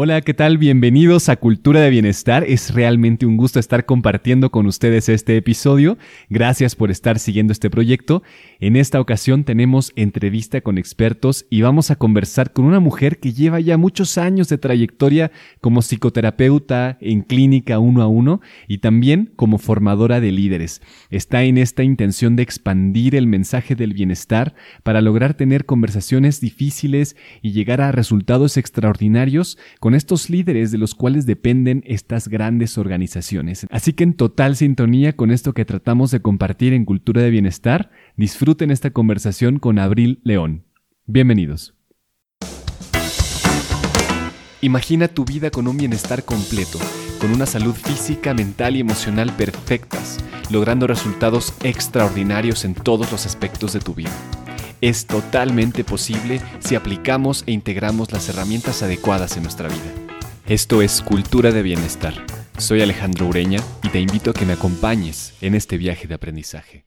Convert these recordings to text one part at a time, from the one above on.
Hola, ¿qué tal? Bienvenidos a Cultura de Bienestar. Es realmente un gusto estar compartiendo con ustedes este episodio. Gracias por estar siguiendo este proyecto. En esta ocasión tenemos entrevista con expertos y vamos a conversar con una mujer que lleva ya muchos años de trayectoria como psicoterapeuta en clínica uno a uno y también como formadora de líderes. Está en esta intención de expandir el mensaje del bienestar para lograr tener conversaciones difíciles y llegar a resultados extraordinarios estos líderes de los cuales dependen estas grandes organizaciones. Así que en total sintonía con esto que tratamos de compartir en Cultura de Bienestar, disfruten esta conversación con Abril León. Bienvenidos. Imagina tu vida con un bienestar completo, con una salud física, mental y emocional perfectas, logrando resultados extraordinarios en todos los aspectos de tu vida es totalmente posible si aplicamos e integramos las herramientas adecuadas en nuestra vida. Esto es Cultura de Bienestar. Soy Alejandro Ureña y te invito a que me acompañes en este viaje de aprendizaje.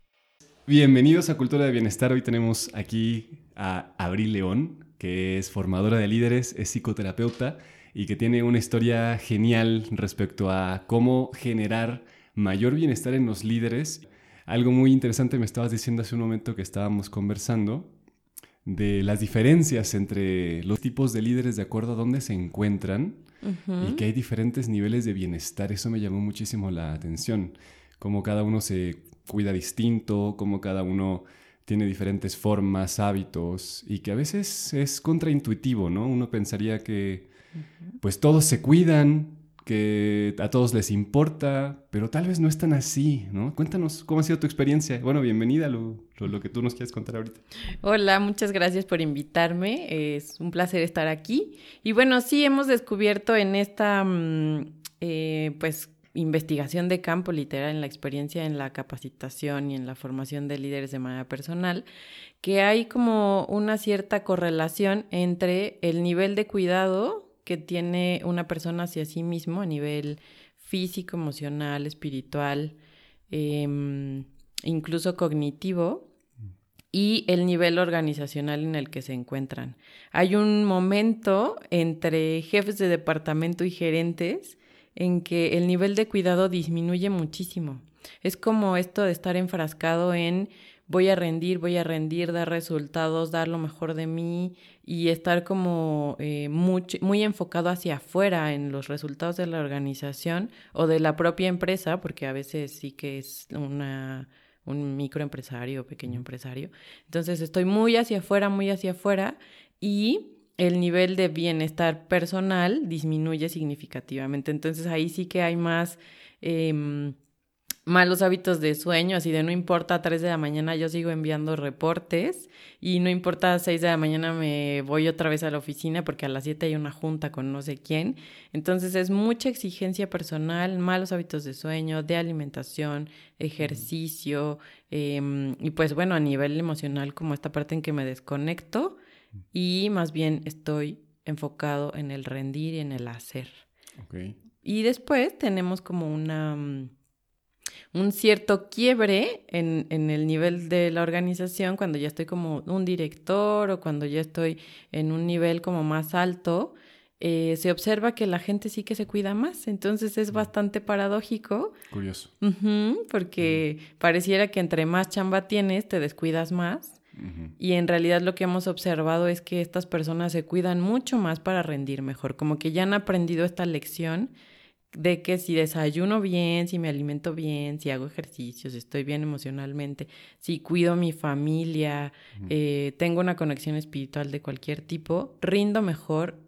Bienvenidos a Cultura de Bienestar. Hoy tenemos aquí a Abril León, que es formadora de líderes, es psicoterapeuta y que tiene una historia genial respecto a cómo generar mayor bienestar en los líderes algo muy interesante me estabas diciendo hace un momento que estábamos conversando de las diferencias entre los tipos de líderes de acuerdo a dónde se encuentran y que hay diferentes niveles de bienestar. Eso me llamó muchísimo la atención. Cómo cada uno se cuida distinto, cómo cada uno tiene diferentes formas, hábitos y que a veces es contraintuitivo, ¿no? Uno pensaría que pues todos se cuidan, que a todos les importa, pero tal vez no es tan así, ¿no? Cuéntanos cómo ha sido tu experiencia. Bueno, bienvenida lo, que tú nos quieres contar ahorita. Hola, muchas gracias por invitarme. Es un placer estar aquí. Y bueno, sí hemos descubierto en esta, mm, eh, pues, investigación de campo literal en la experiencia en la capacitación y en la formación de líderes de manera personal, que hay como una cierta correlación entre el nivel de cuidado que tiene una persona hacia sí mismo a nivel físico, emocional, espiritual, em, incluso cognitivo, y el nivel organizacional en el que se encuentran. Hay un momento entre jefes de departamento y gerentes en que el nivel de cuidado disminuye muchísimo. Es como esto de estar enfrascado en voy a rendir, voy a rendir, dar resultados, dar lo mejor de mí y estar como eh, muy, muy enfocado hacia afuera en los resultados de la organización o de la propia empresa, porque a veces sí que es una, un microempresario o pequeño empresario. Entonces estoy muy hacia afuera, muy hacia afuera y el nivel de bienestar personal disminuye significativamente. Entonces ahí sí que hay más... Em, malos hábitos de sueño, así de no importa a 3 de la mañana yo sigo enviando reportes y no importa a 6 de la mañana me voy otra vez a la oficina porque a las 7 hay una junta con no sé quién. Entonces es mucha exigencia personal, malos hábitos de sueño, de alimentación, ejercicio em, y pues bueno, a nivel emocional como esta parte en que me desconecto y más bien estoy enfocado en el rendir y en el hacer. Y después tenemos como una mm, un cierto quiebre en, en, el nivel de la organización cuando ya estoy como un director o cuando ya estoy en un nivel como más alto, eh, se observa que la gente sí que se cuida más. Entonces es bastante paradójico. Curioso. porque pareciera que entre más chamba tienes, te descuidas más. Y en realidad lo que hemos observado es que estas personas se cuidan mucho más para rendir mejor, como que ya han aprendido esta lección de que si desayuno bien, si me alimento bien, si hago ejercicios, si estoy bien emocionalmente, si cuido a mi familia, eh, tengo una conexión espiritual de cualquier tipo, rindo mejor,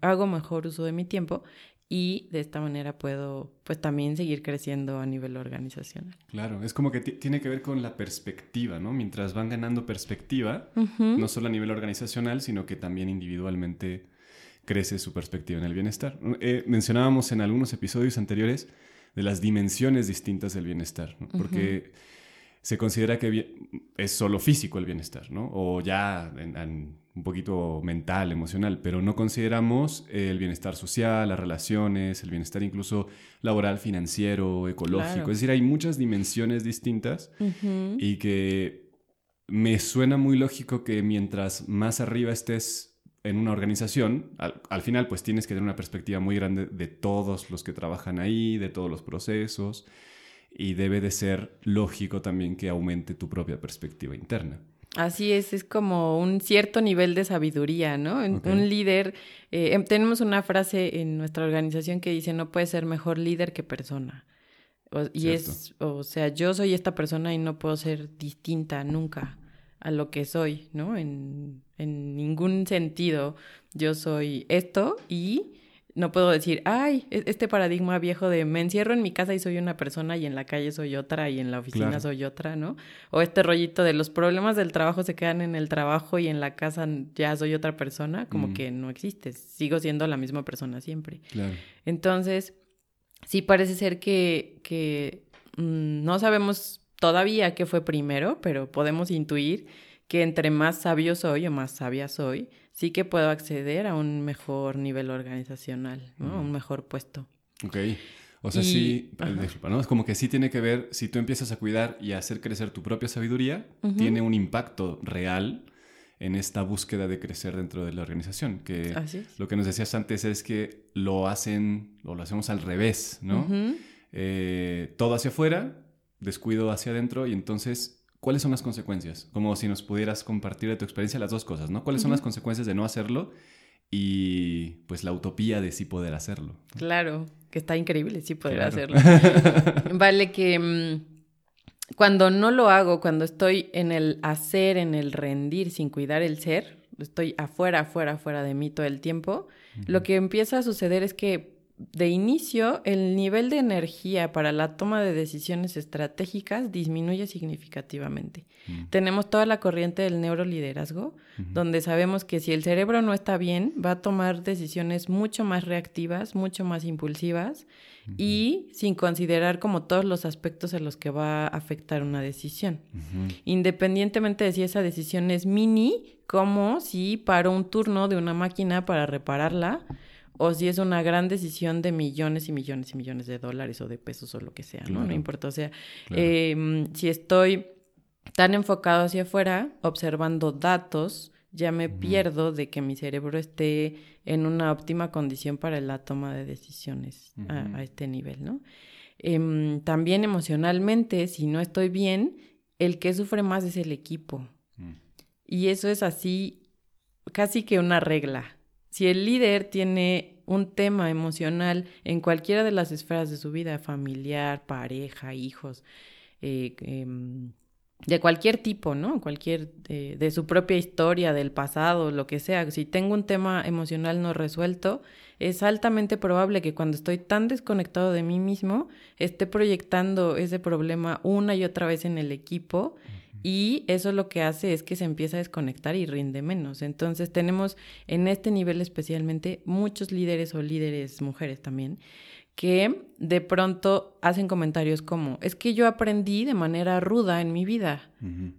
hago mejor uso de mi tiempo y de esta manera puedo pues también seguir creciendo a nivel organizacional. Claro, es como que tiene que ver con la perspectiva, ¿no? Mientras van ganando perspectiva, no solo a nivel organizacional, sino que también individualmente crece su perspectiva en el bienestar. Eh, mencionábamos en algunos episodios anteriores de las dimensiones distintas del bienestar, porque se considera que es solo físico el bienestar, ¿no? o ya un poquito mental, emocional, pero no consideramos el bienestar social, las relaciones, el bienestar incluso laboral, financiero, ecológico. Es decir, hay muchas dimensiones distintas y que me suena muy lógico que mientras más arriba estés en una organización, al, final pues tienes que tener una perspectiva muy grande de todos los que trabajan ahí, de todos los procesos, y debe de ser lógico también que aumente tu propia perspectiva interna. Así es, es como un cierto nivel de sabiduría, ¿no? Un líder, eh, em, tenemos una frase en nuestra organización que dice, no puede ser mejor líder que persona. y es, o sea, yo soy esta persona y no puedo ser distinta nunca a lo que soy, ¿no? En, en ningún sentido yo soy esto y no puedo decir, ay, e-, este paradigma viejo de me encierro en mi casa y soy una persona y en la calle soy otra y en la oficina soy otra, ¿no? O este rollito de los problemas del trabajo se quedan en el trabajo y en la casa ya soy otra persona, como que no existe, sigo siendo la misma persona siempre. Claro. Entonces, sí parece ser que, que mm, no sabemos todavía qué fue primero, pero podemos intuir que entre más sabio soy o más sabia soy, sí que puedo acceder a un mejor nivel organizacional, ¿no? Un mejor puesto. Ok. O sea, sí, ¿no? Es como que sí tiene que ver, si tú empiezas a cuidar y a hacer crecer tu propia sabiduría, tiene un impacto real en esta búsqueda de crecer dentro de la organización. Que lo que nos decías antes es que lo hacen, o lo hacemos al revés, ¿no? Eh, todo hacia afuera, descuido hacia adentro, y entonces ¿cuáles son las consecuencias? Como si nos pudieras compartir de tu experiencia las dos cosas, ¿no? ¿Cuáles son las consecuencias de no hacerlo? Y pues la utopía de sí poder hacerlo. Claro, que está increíble sí poder hacerlo. vale que mm, cuando no lo hago, cuando estoy en el hacer, en el rendir sin cuidar el ser, estoy afuera, afuera, afuera de mí todo el tiempo, lo que empieza a suceder es que de inicio, el nivel de energía para la toma de decisiones estratégicas disminuye significativamente. Mm. Tenemos toda la corriente del neuroliderazgo, donde sabemos que si el cerebro no está bien, va a tomar decisiones mucho más reactivas, mucho más impulsivas y sin considerar como todos los aspectos en los que va a afectar una decisión. Independientemente de si esa decisión es mini, como si paro un turno de una máquina para repararla, o si es una gran decisión de millones y millones y millones de dólares o de pesos o lo que sea, ¿no? No importa, o sea, em, si estoy tan enfocado hacia afuera, observando datos, ya me pierdo de que mi cerebro esté en una óptima condición para la toma de decisiones a, este nivel, ¿no? Em, también emocionalmente, si no estoy bien, el que sufre más es el equipo. Mm. Y eso es así, casi que una regla. Si el líder tiene un tema emocional en cualquiera de las esferas de su vida, familiar, pareja, hijos, eh, em, de cualquier tipo, ¿no? Cualquier, eh, de su propia historia, del pasado, lo que sea. Si tengo un tema emocional no resuelto, es altamente probable que cuando estoy tan desconectado de mí mismo, esté proyectando ese problema una y otra vez en el equipo y eso lo que hace es que se empieza a desconectar y rinde menos. Entonces tenemos en este nivel especialmente muchos líderes o líderes mujeres también que de pronto hacen comentarios como, es que yo aprendí de manera ruda en mi vida,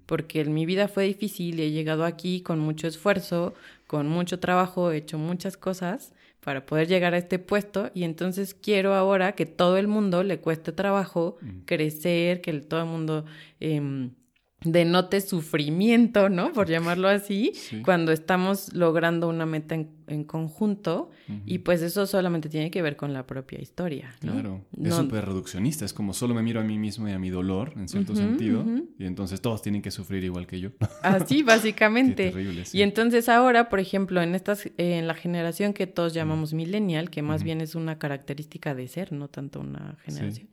porque en mi vida fue difícil y he llegado aquí con mucho esfuerzo, con mucho trabajo, he hecho muchas cosas para poder llegar a este puesto y entonces quiero ahora que todo el mundo le cueste trabajo crecer, que todo el mundo... Eh, denote sufrimiento, ¿no? Por llamarlo así, cuando estamos logrando una meta en, conjunto y pues eso solamente tiene que ver con la propia historia, ¿no? Claro, es súper reduccionista, es como solo me miro a mí mismo y a mi dolor, en cierto sentido, y entonces todos tienen que sufrir igual que yo. Así, básicamente. terrible, Y entonces ahora, por ejemplo, en, estas, en la generación que todos llamamos millennial, que más bien es una característica de ser, no tanto una generación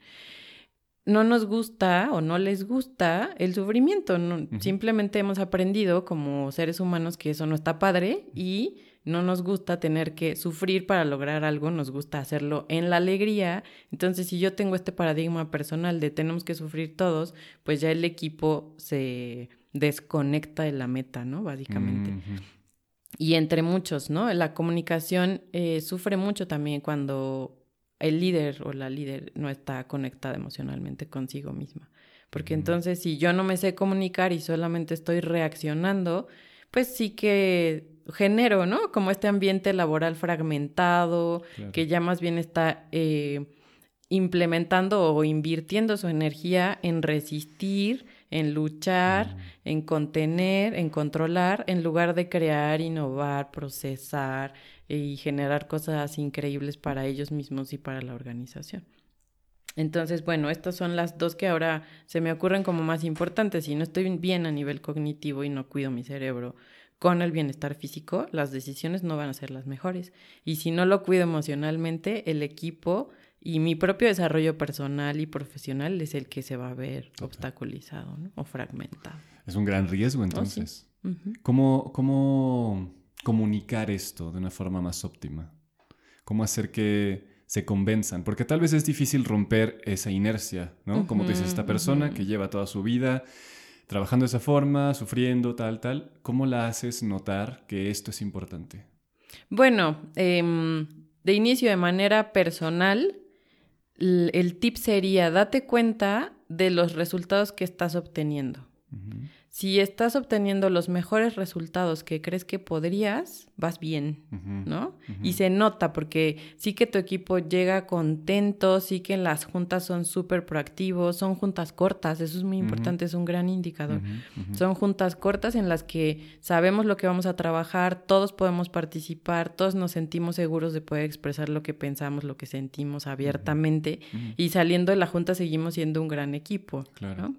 no nos gusta o no les gusta el sufrimiento. Simplemente hemos aprendido como seres humanos que eso no está padre y no nos gusta tener que sufrir para lograr algo, nos gusta hacerlo en la alegría. Entonces, si yo tengo este paradigma personal de tenemos que sufrir todos, pues ya el equipo se desconecta de la meta, ¿no? Básicamente. Y entre muchos, ¿no? La comunicación eh, sufre mucho también cuando el líder o la líder no está conectada emocionalmente consigo misma. Porque entonces si yo no me sé comunicar y solamente estoy reaccionando, pues sí que genero, ¿no? Como este ambiente laboral fragmentado, que ya más bien está eh, implementando o invirtiendo su energía en resistir, en luchar, Mm. en contener, en controlar, en lugar de crear, innovar, procesar y generar cosas increíbles para ellos mismos y para la organización. Entonces, bueno, estas son las dos que ahora se me ocurren como más importantes. Si no estoy bien a nivel cognitivo y no cuido mi cerebro con el bienestar físico, las decisiones no van a ser las mejores. Y si no lo cuido emocionalmente, el equipo y mi propio desarrollo personal y profesional es el que se va a ver obstaculizado ¿no? o fragmentado. Es un gran riesgo entonces. Ujú. ¿Cómo, ¿Cómo comunicar esto de una forma más óptima? ¿Cómo hacer que se convenzan? Porque tal vez es difícil romper esa inercia, ¿no? Como tú dices, esta persona que lleva toda su vida trabajando de esa forma, sufriendo, tal, tal. ¿Cómo la haces notar que esto es importante? Bueno, eh, de inicio, de manera personal, el tip sería date cuenta de los resultados que estás obteniendo. Uh -huh. Si estás obteniendo los mejores resultados que crees que podrías, vas bien, uh -huh. ¿no? Uh -huh. Y se nota porque sí que tu equipo llega contento, sí que las juntas son súper proactivos, son juntas cortas, eso es muy importante, es un gran indicador. Son juntas cortas en las que sabemos lo que vamos a trabajar, todos podemos participar, todos nos sentimos seguros de poder expresar lo que pensamos, lo que sentimos abiertamente y saliendo de la junta seguimos siendo un gran equipo. Claro. ¿no?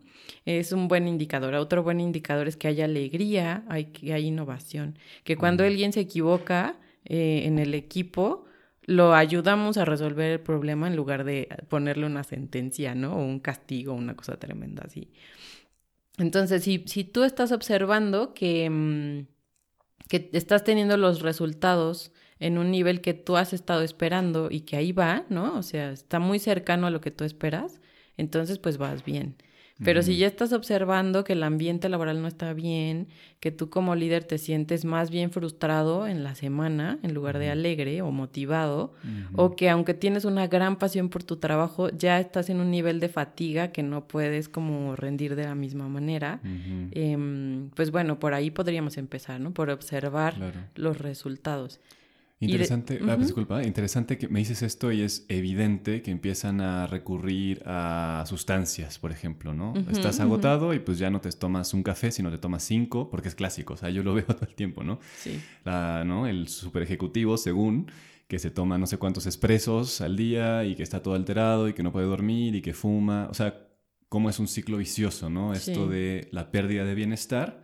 Es un buen indicador. Otro buen indicador es que hay alegría, hay, que hay innovación. Que cuando alguien se equivoca eh, en el equipo, lo ayudamos a resolver el problema en lugar de ponerle una sentencia, ¿no? O un castigo, una cosa tremenda así. Entonces, si, si tú estás observando que, mmm, que estás teniendo los resultados en un nivel que tú has estado esperando y que ahí va, ¿no? O sea, está muy cercano a lo que tú esperas, entonces pues vas bien. Pero si ya estás observando que el ambiente laboral no está bien, que tú como líder te sientes más bien frustrado en la semana en lugar de alegre o motivado, o que aunque tienes una gran pasión por tu trabajo, ya estás en un nivel de fatiga que no puedes como rendir de la misma manera, eh, pues bueno, por ahí podríamos empezar, ¿no? Por observar claro. los resultados. Interesante, de, uh -huh. ah, disculpa, interesante que me dices esto y es evidente que empiezan a recurrir a sustancias, por ejemplo, ¿no? Uh -huh, Estás agotado uh -huh. y pues ya no te tomas un café, sino te tomas cinco, porque es clásico, o sea, yo lo veo todo el tiempo, ¿no? Sí. La, ¿no? El super ejecutivo, según, que se toma no sé cuántos expresos al día y que está todo alterado y que no puede dormir y que fuma, o sea, cómo es un ciclo vicioso, ¿no? Sí. Esto de la pérdida de bienestar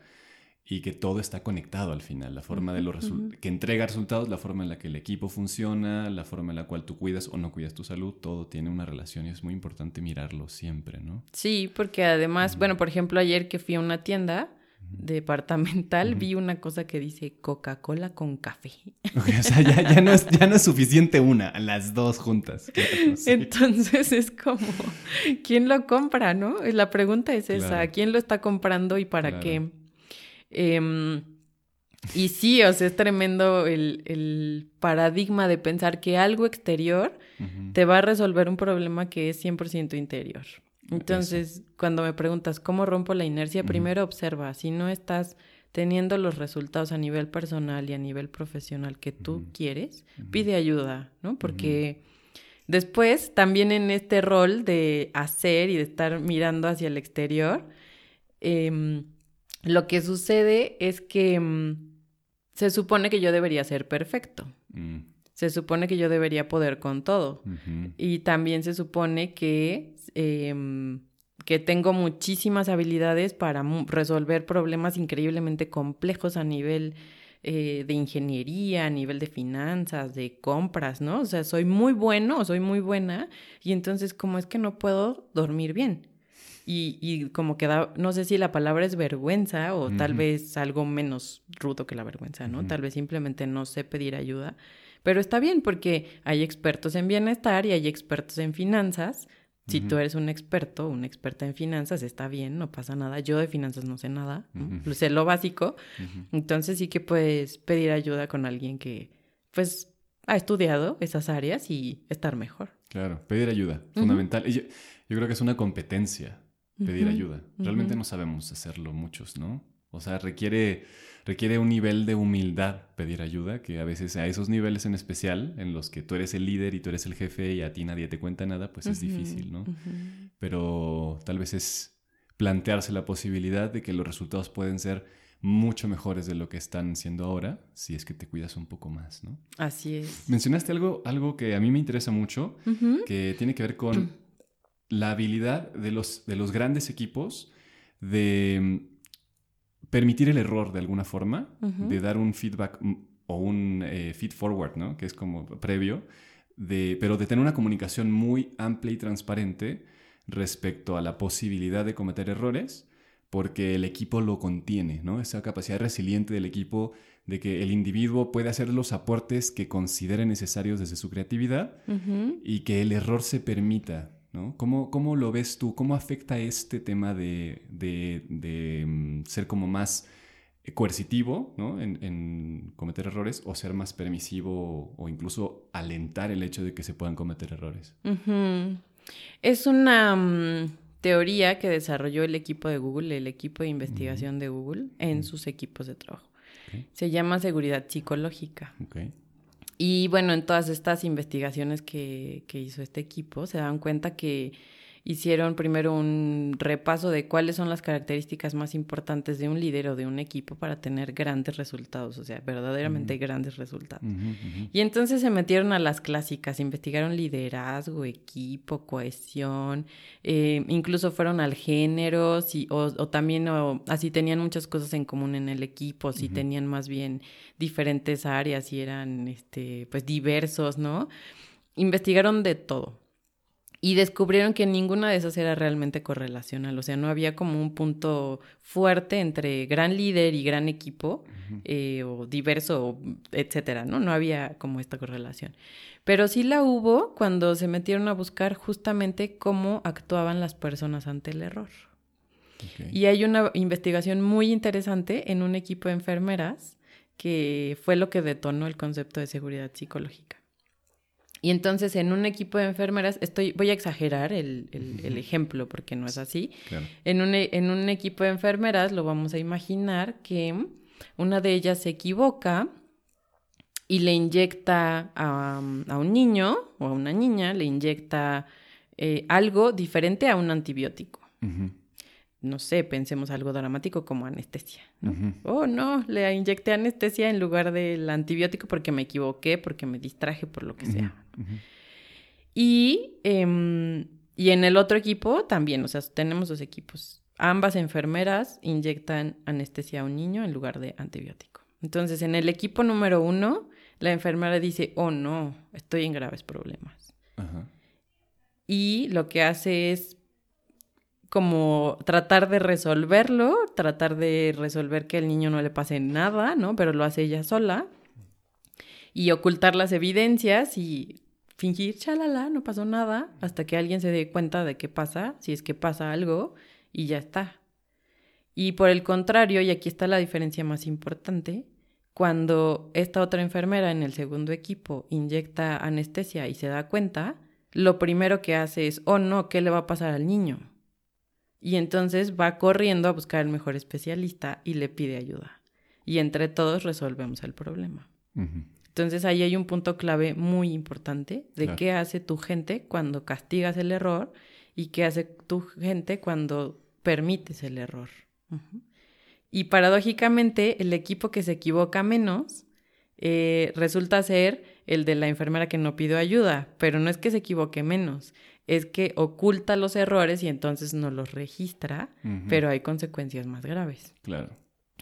y que todo está conectado al final, la forma de los uh -huh. que entrega resultados, la forma en la que el equipo funciona, la forma en la cual tú cuidas o no cuidas tu salud, todo tiene una relación y es muy importante mirarlo siempre, ¿no? Sí, porque además, uh -huh. bueno, por ejemplo, ayer que fui a una tienda departamental, uh -huh. vi una cosa que dice Coca-Cola con café. Okay, o sea, ya, ya, no es, ya no es suficiente una, las dos juntas. Claro, sí. Entonces es como, ¿quién lo compra, no? La pregunta es esa, claro. ¿quién lo está comprando y para claro. qué? Eh, y sí, o sea, es tremendo el, el, paradigma de pensar que algo exterior uh -huh. te va a resolver un problema que es 100% interior. Entonces, Eso. cuando me preguntas cómo rompo la inercia, uh -huh. primero observa, si no estás teniendo los resultados a nivel personal y a nivel profesional que tú uh -huh. quieres, pide ayuda, ¿no? Porque después, también en este rol de hacer y de estar mirando hacia el exterior, eh, lo que sucede es que mmm, se supone que yo debería ser perfecto. Mm. Se supone que yo debería poder con todo. Uh -huh. Y también se supone que, eh, que tengo muchísimas habilidades para resolver problemas increíblemente complejos a nivel eh, de ingeniería, a nivel de finanzas, de compras, ¿no? O sea, soy muy bueno, soy muy buena. Y entonces, ¿cómo es que no puedo dormir bien? Y, y, como que da, no sé si la palabra es vergüenza o uh -huh. tal vez algo menos rudo que la vergüenza, ¿no? Uh -huh. Tal vez simplemente no sé pedir ayuda, pero está bien porque hay expertos en bienestar y hay expertos en finanzas. Si uh -huh. tú eres un experto, una experta en finanzas, está bien, no pasa nada. Yo de finanzas no sé nada, ¿no? sé lo básico. Entonces sí que puedes pedir ayuda con alguien que, pues, ha estudiado esas áreas y estar mejor. Claro, pedir ayuda, fundamental. Yo, yo creo que es una competencia pedir uh -huh, ayuda. Realmente uh -huh. no sabemos hacerlo muchos, ¿no? O sea, requiere, requiere un nivel de humildad pedir ayuda, que a veces a esos niveles en especial, en los que tú eres el líder y tú eres el jefe y a ti nadie te cuenta nada, pues uh -huh, es difícil, ¿no? Pero tal vez es plantearse la posibilidad de que los resultados pueden ser mucho mejores de lo que están siendo ahora, si es que te cuidas un poco más, ¿no? Así es. Mencionaste algo, algo que a mí me interesa mucho, que tiene que ver con la habilidad de los, de los grandes equipos de mm, permitir el error de alguna forma, de dar un feedback mm, o un eh, feed forward, ¿no? Que es como previo, de, pero de tener una comunicación muy amplia y transparente respecto a la posibilidad de cometer errores porque el equipo lo contiene, ¿no? Esa capacidad resiliente del equipo de que el individuo puede hacer los aportes que considere necesarios desde su creatividad y que el error se permita, ¿no? ¿Cómo, lo ves tú? ¿Cómo afecta este tema de, mm, ser como más coercitivo ¿no? en, cometer errores o ser más permisivo o incluso alentar el hecho de que se puedan cometer errores? Es una mm, teoría que desarrolló el equipo de Google, el equipo de investigación de Google, en sus equipos de trabajo. Se llama seguridad psicológica. Y bueno, en todas estas investigaciones que, que hizo este equipo, se dan cuenta que hicieron primero un repaso de cuáles son las características más importantes de un líder o de un equipo para tener grandes resultados, o sea, verdaderamente grandes resultados. Y entonces se metieron a las clásicas, investigaron liderazgo, equipo, cohesión, eh, incluso fueron al género, si, o, también así tenían muchas cosas en común en el equipo, si tenían más bien diferentes áreas y eran este, pues diversos, ¿no? Investigaron de todo y descubrieron que ninguna de esas era realmente correlacional, o sea, no había como un punto fuerte entre gran líder y gran equipo, eh, o diverso, etcétera, ¿no? No había como esta correlación. Pero sí la hubo cuando se metieron a buscar justamente cómo actuaban las personas ante el error. Y hay una investigación muy interesante en un equipo de enfermeras que fue lo que detonó el concepto de seguridad psicológica. Y entonces en un equipo de enfermeras, estoy, voy a exagerar el, ejemplo porque no es así. En, un, en un equipo de enfermeras lo vamos a imaginar que una de ellas se equivoca y le inyecta a, un niño o a una niña, le inyecta eh, algo diferente a un antibiótico no sé, pensemos algo dramático como anestesia. ¿no? Oh, no, le inyecté anestesia en lugar del antibiótico porque me equivoqué, porque me distraje, por lo que sea. Y, em, y en el otro equipo también, o sea, tenemos dos equipos. Ambas enfermeras inyectan anestesia a un niño en lugar de antibiótico. Entonces, en el equipo número uno, la enfermera dice, oh no, estoy en graves problemas. Y lo que hace es como tratar de resolverlo, tratar de resolver que al niño no le pase nada, ¿no? Pero lo hace ella sola. Y ocultar las evidencias y fingir, chalala, no pasó nada, hasta que alguien se dé cuenta de qué pasa, si es que pasa algo, y ya está. Y por el contrario, y aquí está la diferencia más importante, cuando esta otra enfermera en el segundo equipo inyecta anestesia y se da cuenta, lo primero que hace es, oh no, ¿qué le va a pasar al niño? Y entonces va corriendo a buscar al mejor especialista y le pide ayuda. Y entre todos resolvemos el problema. Entonces ahí hay un punto clave muy importante de qué hace tu gente cuando castigas el error y qué hace tu gente cuando permites el error. Y paradójicamente el equipo que se equivoca menos eh, resulta ser el de la enfermera que no pidió ayuda, pero no es que se equivoque menos, es que oculta los errores y entonces no los registra, pero hay consecuencias más graves. Claro.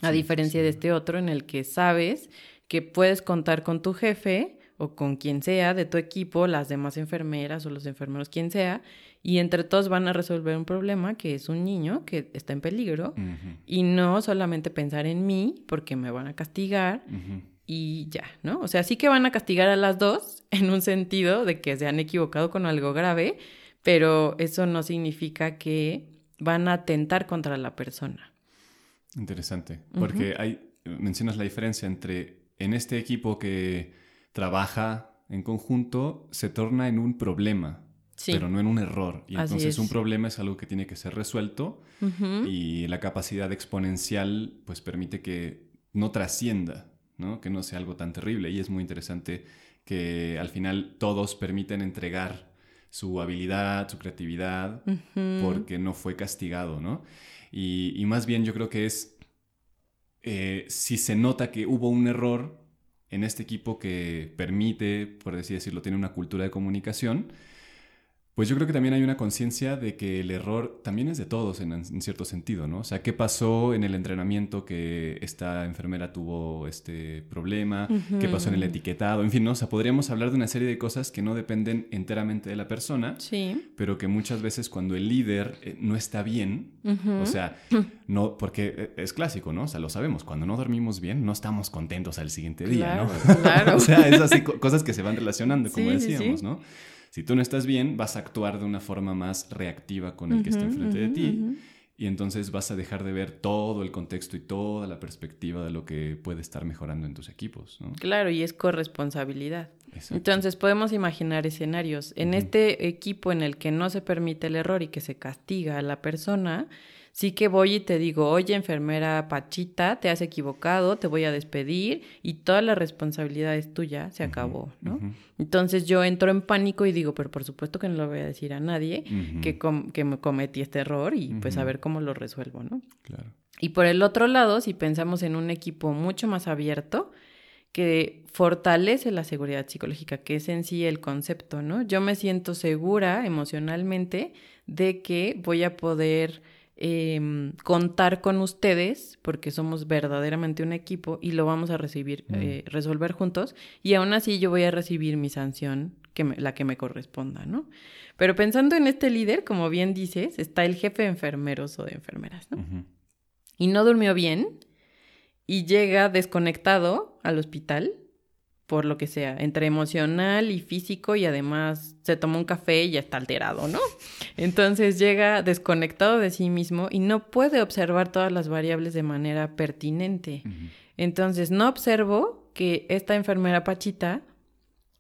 A diferencia de este otro en el que sabes que puedes contar con tu jefe o con quien sea de tu equipo, las demás enfermeras o los enfermeros, quien sea, y entre todos van a resolver un problema que es un niño que está en peligro y no solamente pensar en mí porque me van a castigar y ya, ¿no? O sea, sí que van a castigar a las dos en un sentido de que se han equivocado con algo grave, pero eso no significa que van a atentar contra la persona. Interesante, porque hay, mencionas la diferencia entre en este equipo que trabaja en conjunto se torna en un problema, pero no en un error. Y entonces un problema es algo que tiene que ser resuelto y la capacidad exponencial pues permite que no trascienda ¿no? Que no sea algo tan terrible. Y es muy interesante que al final todos permiten entregar su habilidad, su creatividad, porque no fue castigado, ¿no? Y, más bien yo creo que es, eh, si se nota que hubo un error en este equipo que permite, por así decirlo, tiene una cultura de comunicación, pues yo creo que también hay una conciencia de que el error también es de todos en, cierto sentido, ¿no? O sea, ¿qué pasó en el entrenamiento que esta enfermera tuvo este problema? ¿Qué pasó en el etiquetado? En fin, ¿no? O sea, podríamos hablar de una serie de cosas que no dependen enteramente de la persona, sí. pero que muchas veces cuando el líder eh, no está bien, o sea, no, porque eh, es clásico, ¿no? O sea, lo sabemos, cuando no dormimos bien, no estamos contentos al siguiente día, ¿no? Claro. o sea, es así, cosas que se van relacionando, como decíamos, ¿no? Si tú no estás bien, vas a actuar de una forma más reactiva con el que está enfrente de ti. Y entonces vas a dejar de ver todo el contexto y toda la perspectiva de lo que puede estar mejorando en tus equipos. Claro, y es corresponsabilidad. Entonces podemos imaginar escenarios. En este equipo en el que no se permite el error y que se castiga a la persona, sí que voy y te digo, oye, enfermera Pachita, te has equivocado, te voy a despedir y toda la responsabilidad es tuya, se acabó, ¿no? Entonces yo entro en pánico y digo, pero por supuesto que no lo voy a decir a nadie que, que me cometí este error y pues a ver cómo lo resuelvo, ¿no? Claro. Y por el otro lado, si pensamos en un equipo mucho más abierto, que fortalece la seguridad psicológica, que es en sí el concepto, ¿no? Yo me siento segura emocionalmente de que voy a poder Em, contar con ustedes, porque somos verdaderamente un equipo y lo vamos a recibir, mm. eh, resolver juntos, y aún así yo voy a recibir mi sanción, que la que me corresponda, ¿no? Pero pensando en este líder, como bien dices, está el jefe de enfermeros o de enfermeras, ¿no? Y no durmió bien y llega desconectado al hospital por lo que sea, entre emocional y físico y además se tomó un café y ya está alterado, ¿no? Entonces llega desconectado de sí mismo y no puede observar todas las variables de manera pertinente. Entonces no observo que esta enfermera Pachita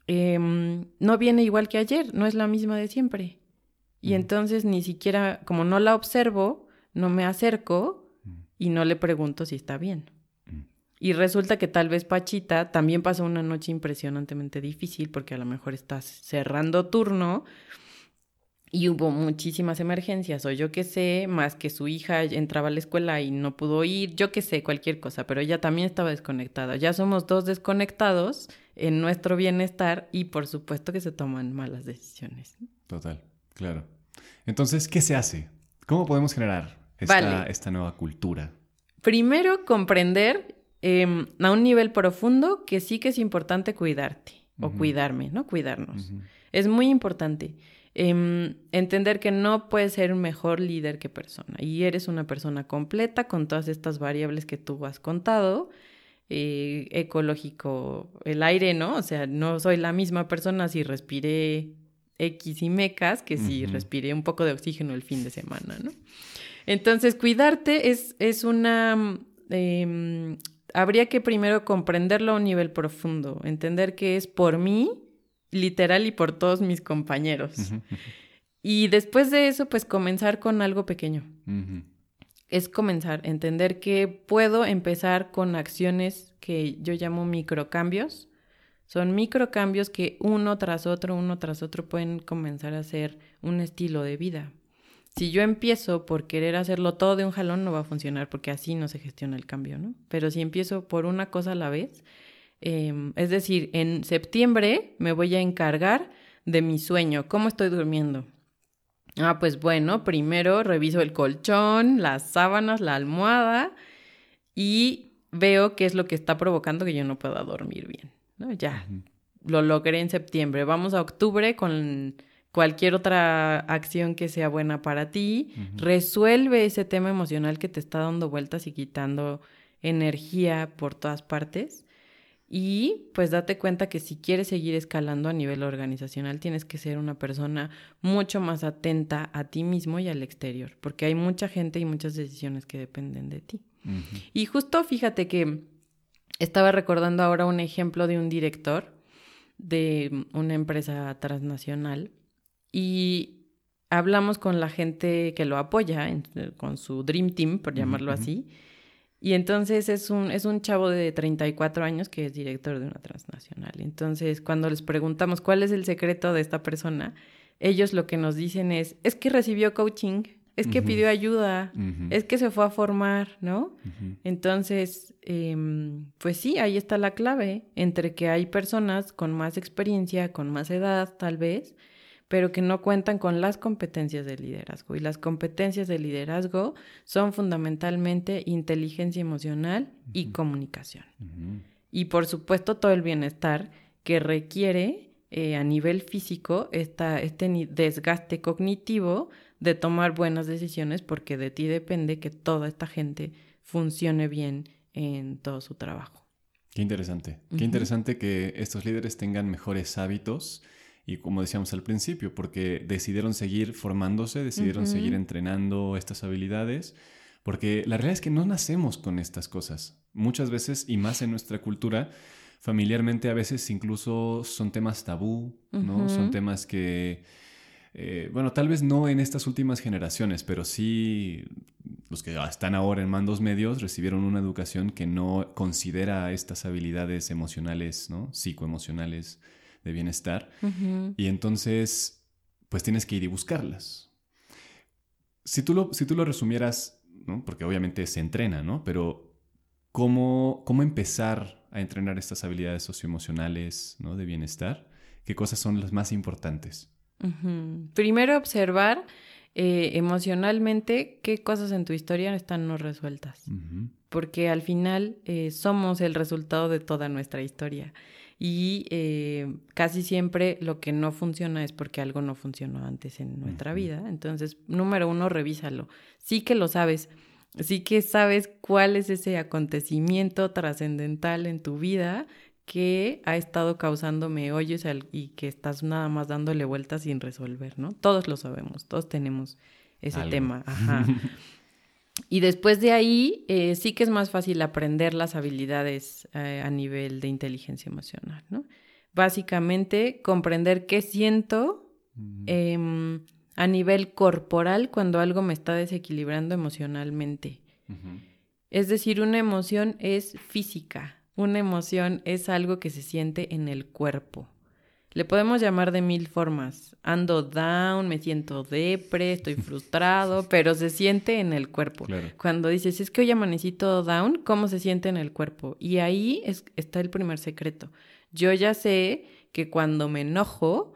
em, no viene igual que ayer, no es la misma de siempre. Y entonces ni siquiera, como no la observo, no me acerco y no le pregunto si está bien. Y resulta que tal vez Pachita también pasó una noche impresionantemente difícil porque a lo mejor estás cerrando turno y hubo muchísimas emergencias o yo qué sé, más que su hija entraba a la escuela y no pudo ir, yo qué sé, cualquier cosa, pero ella también estaba desconectada. Ya somos dos desconectados en nuestro bienestar y por supuesto que se toman malas decisiones. Total, claro. Entonces, ¿qué se hace? ¿Cómo podemos generar esta, esta nueva cultura? Primero, comprender Em, a un nivel profundo que sí que es importante cuidarte o cuidarme, ¿no? Cuidarnos. Es muy importante. Em, entender que no puedes ser un mejor líder que persona y eres una persona completa con todas estas variables que tú has contado. Eh, ecológico, el aire, ¿no? O sea, no soy la misma persona si respiré X y mecas que si respiré un poco de oxígeno el fin de semana, ¿no? Entonces, cuidarte es, es una em, habría que primero comprenderlo a un nivel profundo, entender que es por mí, literal, y por todos mis compañeros. Y después de eso, pues comenzar con algo pequeño. Es comenzar, entender que puedo empezar con acciones que yo llamo microcambios. Son microcambios que uno tras otro, uno tras otro pueden comenzar a ser un estilo de vida. Si yo empiezo por querer hacerlo todo de un jalón, no va a funcionar porque así no se gestiona el cambio, ¿no? Pero si empiezo por una cosa a la vez, em, es decir, en septiembre me voy a encargar de mi sueño, cómo estoy durmiendo. Ah, pues bueno, primero reviso el colchón, las sábanas, la almohada y veo qué es lo que está provocando que yo no pueda dormir bien, ¿no? Ya, lo logré en septiembre. Vamos a octubre con cualquier otra acción que sea buena para ti, resuelve ese tema emocional que te está dando vueltas y quitando energía por todas partes. Y pues date cuenta que si quieres seguir escalando a nivel organizacional, tienes que ser una persona mucho más atenta a ti mismo y al exterior, porque hay mucha gente y muchas decisiones que dependen de ti. Y justo fíjate que estaba recordando ahora un ejemplo de un director de una empresa transnacional y hablamos con la gente que lo apoya, con su Dream Team, por llamarlo así. Y entonces es un, es un chavo de 34 años que es director de una transnacional. Entonces, cuando les preguntamos cuál es el secreto de esta persona, ellos lo que nos dicen es, es que recibió coaching, es que pidió ayuda, es que se fue a formar, ¿no? Entonces, em, pues sí, ahí está la clave, entre que hay personas con más experiencia, con más edad tal vez, pero que no cuentan con las competencias de liderazgo. Y las competencias de liderazgo son fundamentalmente inteligencia emocional y comunicación. Y por supuesto todo el bienestar que requiere eh, a nivel físico esta, este desgaste cognitivo de tomar buenas decisiones porque de ti depende que toda esta gente funcione bien en todo su trabajo. Qué interesante. Qué interesante que estos líderes tengan mejores hábitos y como decíamos al principio, porque decidieron seguir formándose, decidieron seguir entrenando estas habilidades, porque la realidad es que no nacemos con estas cosas. Muchas veces, y más en nuestra cultura, familiarmente a veces incluso son temas tabú, ¿no? Son temas que eh, bueno, tal vez no en estas últimas generaciones, pero sí los que están ahora en mandos medios recibieron una educación que no considera estas habilidades emocionales, ¿no? Psicoemocionales de bienestar. Y entonces, pues tienes que ir y buscarlas. Si tú lo, si tú lo resumieras, ¿no? Porque obviamente se entrena, ¿no? Pero ¿cómo, cómo empezar a entrenar estas habilidades socioemocionales, ¿no? De bienestar? ¿Qué cosas son las más importantes? Primero observar eh, emocionalmente qué cosas en tu historia están no resueltas, porque al final eh, somos el resultado de toda nuestra historia y eh, casi siempre lo que no funciona es porque algo no funcionó antes en nuestra vida. Entonces, número uno, revísalo. Sí que lo sabes, sí que sabes cuál es ese acontecimiento trascendental en tu vida que ha estestado causándome hoyos y que estás nada más dándole vueltas sin resolver, ¿no? Todos lo sabemos, todos tenemos ese tema. Ajá. Y después de ahí, eh, sí que es más fácil aprender las habilidades eh, a nivel de inteligencia emocional, ¿no? Básicamente, comprender qué siento em, a nivel corporal cuando algo me está desequilibrando emocionalmente. Es decir, una emoción es física, una emoción es algo que se siente en el cuerpo. Le podemos llamar de mil formas. Ando down, me siento depre, estoy frustrado, pero se siente en el cuerpo. Cuando dices, es que hoy amanecí todo down, ¿cómo se siente en el cuerpo? Y ahí está el primer secreto. Yo ya sé que cuando me enojo,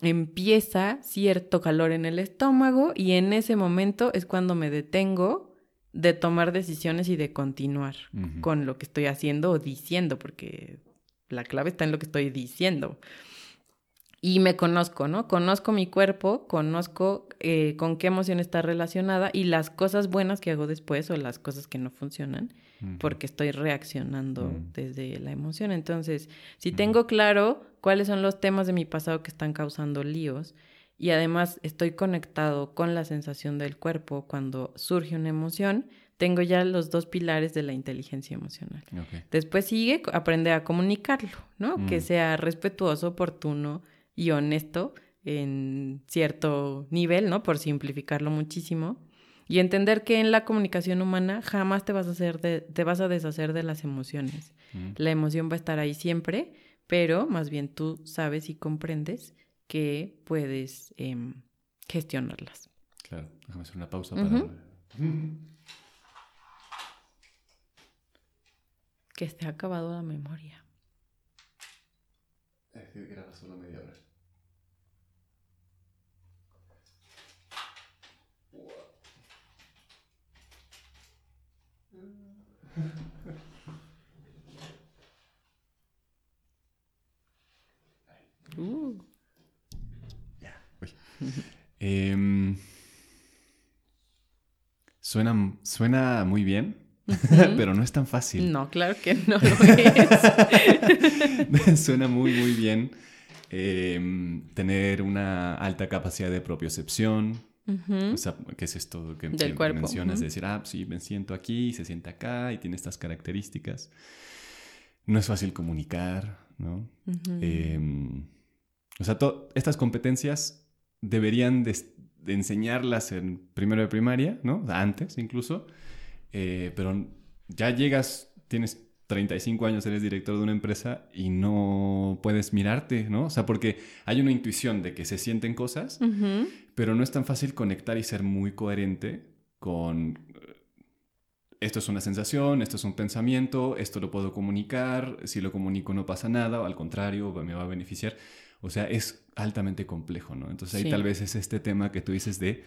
empieza cierto calor en el estómago y en ese momento es cuando me detengo de tomar decisiones y de continuar con lo que estoy haciendo o diciendo, porque la clave está en lo que estoy diciendo. Y me conozco, ¿no? Conozco mi cuerpo, conozco eh, con qué emoción está relacionada y las cosas buenas que hago después o las cosas que no funcionan, porque estoy reaccionando desde la emoción. Entonces, si tengo claro cuáles son los temas de mi pasado que están causando líos, y además estoy conectado con la sensación del cuerpo cuando surge una emoción, tengo ya los dos pilares de la inteligencia emocional. Después sigue aprender a comunicarlo, ¿no? Que mm. sea respetuoso, oportuno y honesto en cierto nivel, ¿no? Por simplificarlo muchísimo. Y entender que en la comunicación humana jamás te vas a, hacer te vas a deshacer de las emociones. Mm. La emoción va a estar ahí siempre, pero más bien tú sabes y comprendes que puedes em, gestionarlas. Claro, déjame hacer una pausa para... Que se ha acabado la memoria. Es que solo media hora. Uh. Em, suena, suena muy bien, pero no es tan fácil. No, claro que no es. suena muy, muy bien em, tener una alta capacidad de propiocepción. O sea, ¿qué es esto que, mencionas? De decir, ah, sí, me siento aquí, se siente acá y tiene estas características. No es fácil comunicar, ¿no? Em, o sea, estas competencias deberían de, enseñarlas en primero de primaria, ¿no? Antes incluso, eh, pero ya llegas, tienes 35 años eres director de una empresa y no puedes mirarte, ¿no? O sea, porque hay una intuición de que se sienten cosas, pero no es tan fácil conectar y ser muy coherente con esto es una sensación, esto es un pensamiento, esto lo puedo comunicar, si lo comunico no pasa nada, o al contrario, me va a beneficiar. O sea, es altamente complejo, ¿no? Entonces ahí tal vez es este tema que tú dices de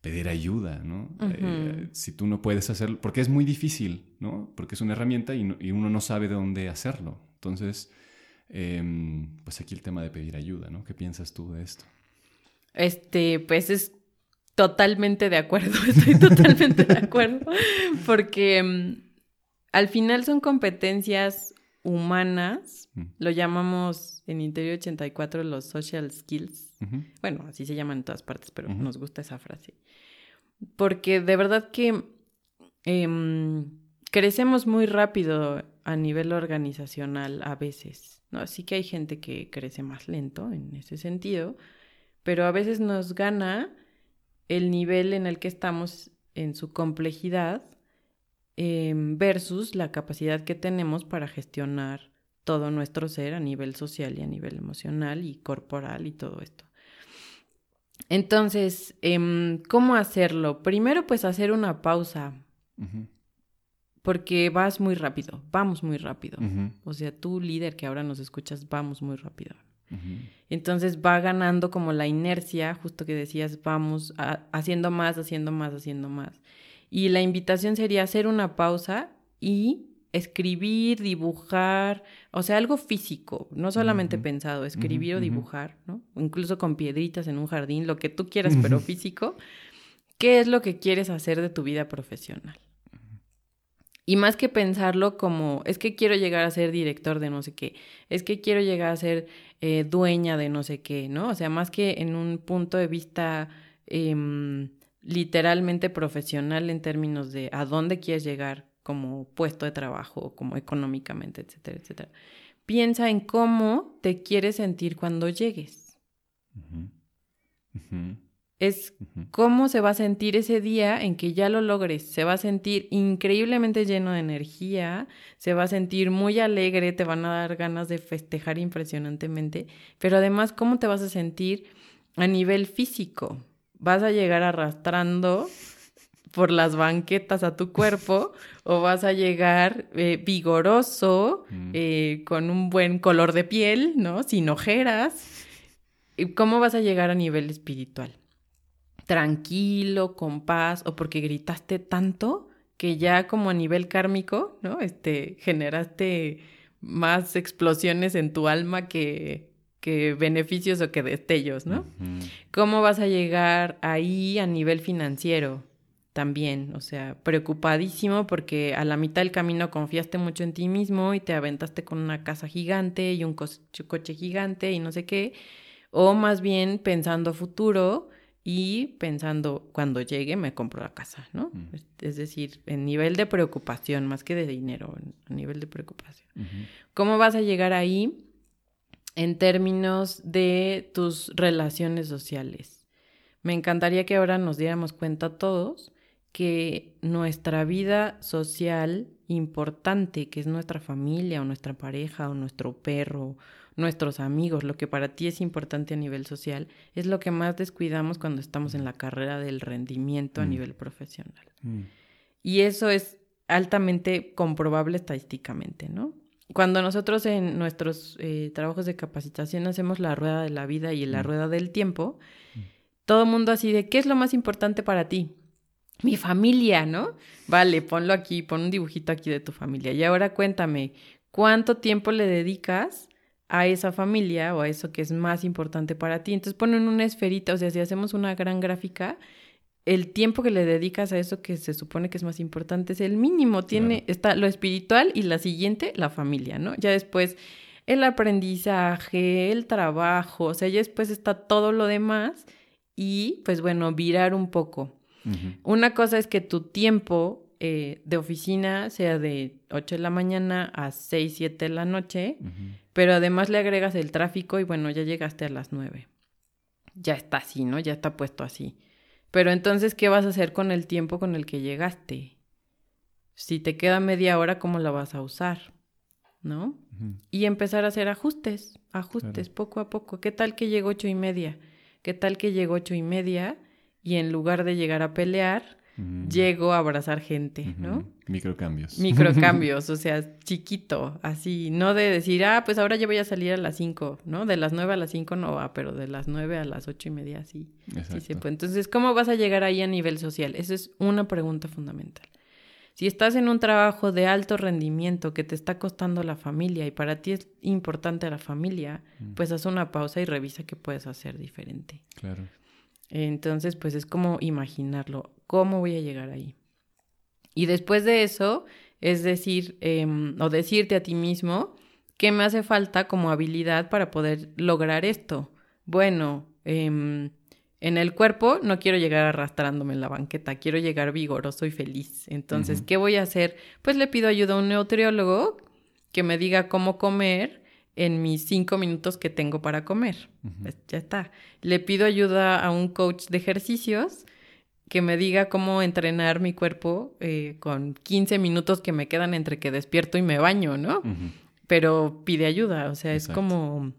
pedir ayuda, ¿no? Eh, si tú no puedes hacerlo, porque es muy difícil, ¿no? Porque es una herramienta y, uno no sabe de dónde hacerlo. Entonces, em, pues aquí el tema de pedir ayuda, ¿no? ¿Qué piensas tú de esto? Este, pues es Totalmente de acuerdo, estoy totalmente de acuerdo, porque mm, al final son competencias humanas, mm. lo llamamos en Interior 84 los social skills, bueno, así se llaman en todas partes, pero nos gusta esa frase, porque de verdad que em, crecemos muy rápido a nivel organizacional a veces, ¿no? Así que hay gente que crece más lento en ese sentido, pero a veces nos gana el nivel en el que estamos en su complejidad em, versus la capacidad que tenemos para gestionar todo nuestro ser a nivel social y a nivel emocional y corporal y todo esto. Entonces, em, ¿cómo hacerlo? Primero, pues hacer una pausa. Porque vas muy rápido, vamos muy rápido. O sea, tú líder que ahora nos escuchas, vamos muy rápido. Entonces va ganando como la inercia, justo que decías, vamos haciendo más, haciendo más, haciendo más. Y la invitación sería hacer una pausa y escribir, dibujar, o sea, algo físico, no solamente pensado, escribir o dibujar, ¿no? Incluso con piedritas en un jardín, lo que tú quieras, pero físico. ¿Qué es lo que quieres hacer de tu vida profesional? Y más que pensarlo como, es que quiero llegar a ser director de no sé qué, es que quiero llegar a ser eh, dueña de no sé qué, ¿no? O sea, más que en un punto de vista em, literalmente profesional en términos de a dónde quieres llegar como puesto de trabajo, como económicamente, etcétera, etcétera. Piensa en cómo te quieres sentir cuando llegues es cómo se va a sentir ese día en que ya lo logres. Se va a sentir increíblemente lleno de energía, se va a sentir muy alegre, te van a dar ganas de festejar impresionantemente, pero además cómo te vas a sentir a nivel físico. Vas a llegar arrastrando por las banquetas a tu cuerpo o vas a llegar eh, vigoroso, mm. eh, con un buen color de piel, ¿no? Sin ojeras. ¿Cómo vas a llegar a nivel espiritual? tranquilo, con paz, o porque gritaste tanto que ya como a nivel kármico, ¿no? Este, generaste más explosiones en tu alma que, que beneficios o que destellos, ¿no? ¿Cómo vas a llegar ahí a nivel financiero? También, o sea, preocupadísimo porque a la mitad del camino confiaste mucho en ti mismo y te aventaste con una casa gigante y un coche gigante y no sé qué, o más bien pensando futuro, y pensando, cuando llegue me compro la casa, ¿no? Es, decir, en nivel de preocupación, más que de dinero, a nivel de preocupación. ¿Cómo vas a llegar ahí en términos de tus relaciones sociales? Me encantaría que ahora nos diéramos cuenta todos que nuestra vida social importante, que es nuestra familia o nuestra pareja o nuestro perro nuestros amigos, lo que para ti es importante a nivel social, es lo que más descuidamos cuando estamos en la carrera del rendimiento a mm. nivel profesional. Mm. Y eso es altamente comprobable estadísticamente, ¿no? Cuando nosotros en nuestros eh, trabajos de capacitación hacemos la rueda de la vida y la mm. rueda del tiempo, todo el mundo así de, ¿qué es lo más importante para ti? Mi familia, ¿no? Vale, ponlo aquí, pon un dibujito aquí de tu familia. Y ahora cuéntame, ¿cuánto tiempo le dedicas a esa familia o a eso que es más importante para ti. Entonces ponen una esferita, o sea, si hacemos una gran gráfica, el tiempo que le dedicas a eso que se supone que es más importante es el mínimo. Tiene, está lo espiritual y la siguiente, la familia, ¿no? Ya después el aprendizaje, el trabajo, o sea, ya después está todo lo demás y pues bueno, virar un poco. Una cosa es que tu tiempo eh, de oficina sea de 8 de la mañana a 6, 7 de la noche, pero además le agregas el tráfico y bueno, ya llegaste a las 9. Ya está así, ¿no? Ya está puesto así. Pero entonces, ¿qué vas a hacer con el tiempo con el que llegaste? Si te queda media hora, ¿cómo la vas a usar? ¿No? Y empezar a hacer ajustes, ajustes poco a poco. ¿Qué tal que llego ocho y media? ¿Qué tal que llego ocho y media y en lugar de llegar a pelear, llego a abrazar gente, ¿no? Microcambios. Microcambios, o sea, chiquito, así, no de decir, ah, pues ahora ya voy a salir a las cinco, ¿no? De las nueve a las cinco no va, pero de las nueve a las ocho y media sí. Exacto. Entonces, ¿cómo vas a llegar ahí a nivel social? Esa es una pregunta fundamental. Si estás en un trabajo de alto rendimiento que te está costando la familia y para ti es importante la familia, mm. pues haz una pausa y revisa qué puedes hacer diferente. Claro. Entonces, pues es como imaginarlo, ¿cómo voy a llegar ahí? Y después de eso, es decir, em, o decirte a ti mismo, ¿qué me hace falta como habilidad para poder lograr esto? Bueno, em, en el cuerpo no quiero llegar arrastrándome en la banqueta, quiero llegar vigoroso y feliz. Entonces, ¿qué voy a hacer? Pues le pido ayuda a un nutriólogo que me diga cómo comer en mis cinco minutos que tengo para comer. Pues, ya está. Le pido ayuda a un coach de ejercicios que me diga cómo entrenar mi cuerpo eh, con 15 minutos que me quedan entre que despierto y me baño, ¿no? Pero pide ayuda, o sea, es como,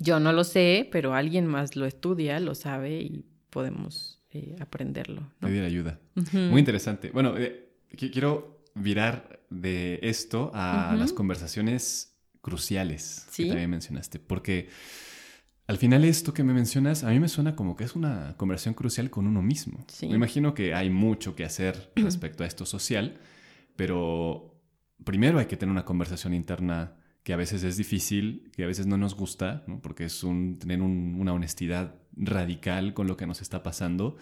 yo no lo sé, pero alguien más lo estudia, lo sabe y podemos eh, aprenderlo. Pedir ayuda. Muy interesante. Bueno, eh, quiero virar de esto a las conversaciones cruciales que también mencionaste. Porque al final esto que me mencionas, a mí me suena como que es una conversación crucial con uno mismo. Me imagino que hay mucho que hacer respecto a esto social, pero primero hay que tener una conversación interna que a veces es difícil, que a veces no nos gusta, porque es un, tener una honestidad radical con lo que nos está pasando,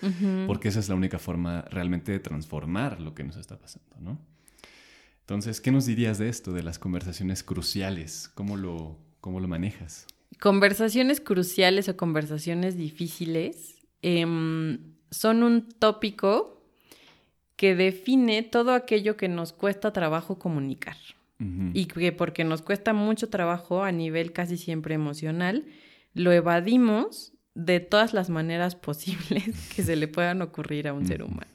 porque esa es la única forma realmente de transformar lo que nos está pasando, ¿no? Entonces, ¿qué nos dirías de esto, de las conversaciones cruciales? ¿Cómo lo, cómo lo manejas? Conversaciones cruciales o conversaciones difíciles em, son un tópico que define todo aquello que nos cuesta trabajo comunicar. Y que porque nos cuesta mucho trabajo a nivel casi siempre emocional, lo evadimos de todas las maneras posibles que se le puedan ocurrir a un ser humano.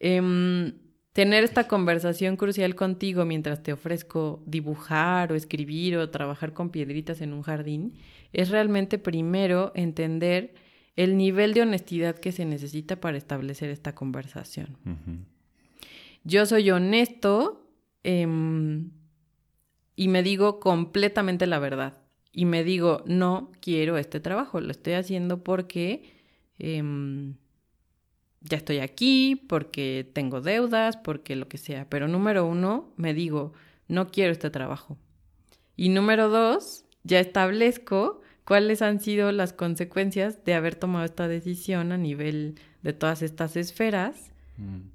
Em, tener esta conversación crucial contigo mientras te ofrezco dibujar o escribir o trabajar con piedritas en un jardín es realmente primero entender el nivel de honestidad que se necesita para establecer esta conversación. Yo soy honesto em, y me digo completamente la verdad. Y me digo, no quiero este trabajo, lo estoy haciendo porque... Em, ya estoy aquí, porque tengo deudas, porque lo que sea. Pero número uno, me digo, no quiero este trabajo. Y número dos, ya establezco cuáles han sido las consecuencias de haber tomado esta decisión a nivel de todas estas esferas. Mm.